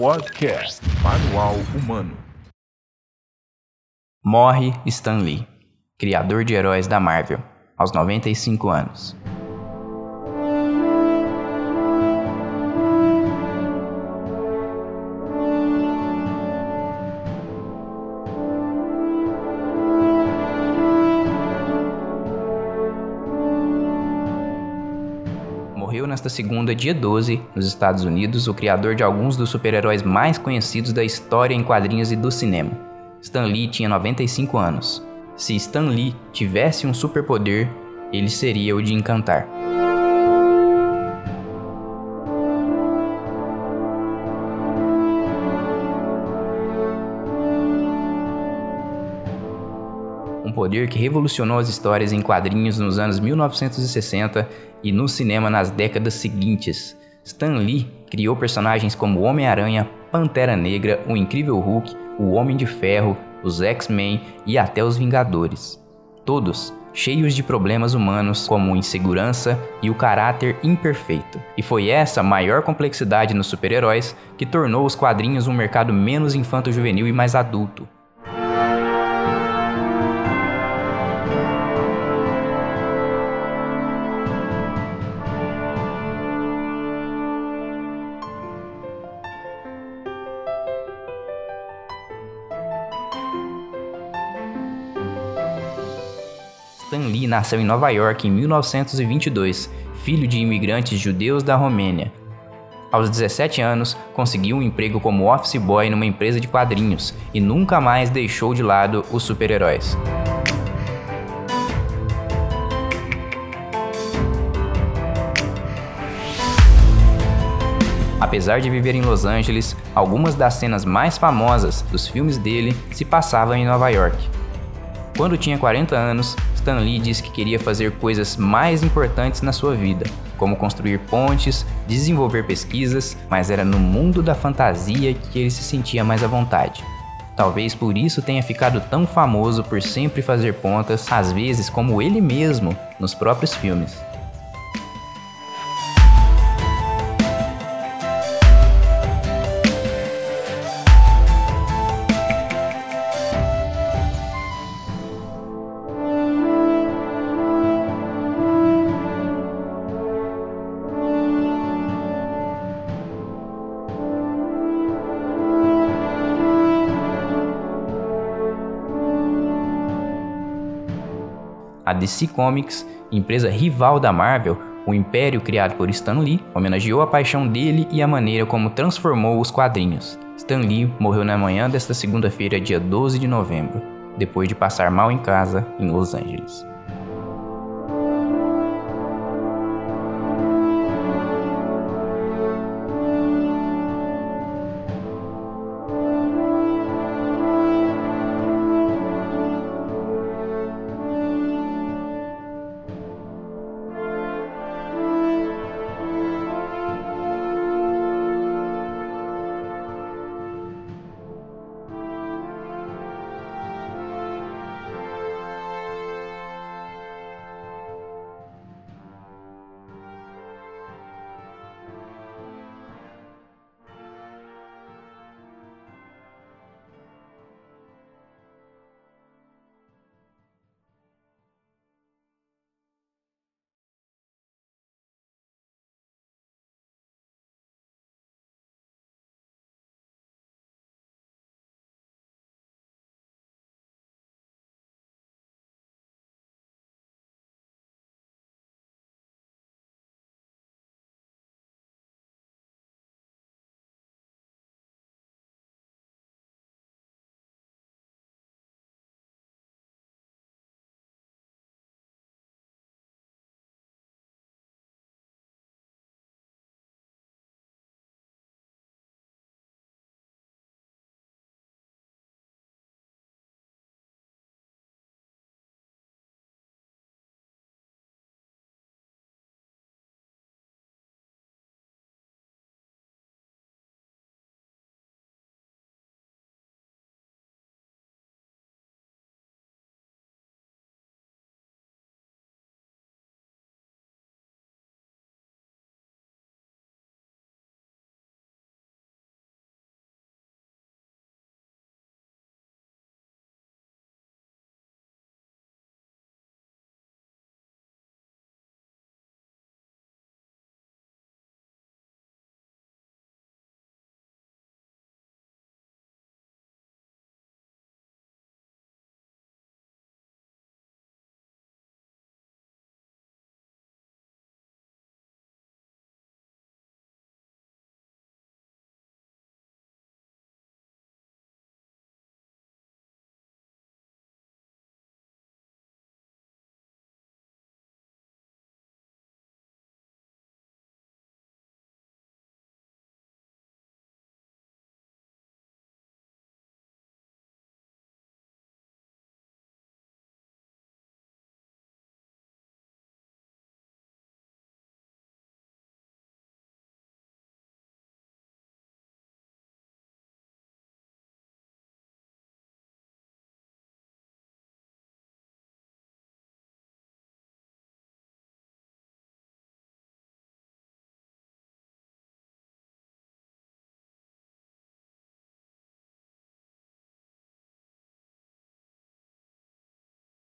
Podcast Manual Humano. Morre Stan Lee, criador de heróis da Marvel, aos 95 anos. Morreu nesta segunda, dia 12, nos Estados Unidos, o criador de alguns dos super-heróis mais conhecidos da história em quadrinhos e do cinema. Stan Lee tinha 95 anos. Se Stan Lee tivesse um superpoder, ele seria o de encantar. Um poder que revolucionou as histórias em quadrinhos nos anos 1960 e no cinema nas décadas seguintes. Stan Lee criou personagens como Homem-Aranha, Pantera Negra, o Incrível Hulk, o Homem de Ferro, os X-Men e até os Vingadores. Todos cheios de problemas humanos como insegurança e o caráter imperfeito. E foi essa maior complexidade nos super-heróis que tornou os quadrinhos um mercado menos infanto-juvenil e mais adulto. Stan Lee nasceu em Nova York em 1922, filho de imigrantes judeus da Romênia. Aos 17 anos, conseguiu um emprego como office boy numa empresa de quadrinhos e nunca mais deixou de lado os super-heróis. Apesar de viver em Los Angeles, algumas das cenas mais famosas dos filmes dele se passavam em Nova York. Quando tinha 40 anos, Stan Lee disse que queria fazer coisas mais importantes na sua vida, como construir pontes, desenvolver pesquisas, mas era no mundo da fantasia que ele se sentia mais à vontade. Talvez por isso tenha ficado tão famoso por sempre fazer pontas, às vezes como ele mesmo, nos próprios filmes. A DC Comics, empresa rival da Marvel, o império criado por Stan Lee, homenageou a paixão dele e a maneira como transformou os quadrinhos. Stan Lee morreu na manhã desta segunda-feira, dia 12 de novembro, depois de passar mal em casa em Los Angeles.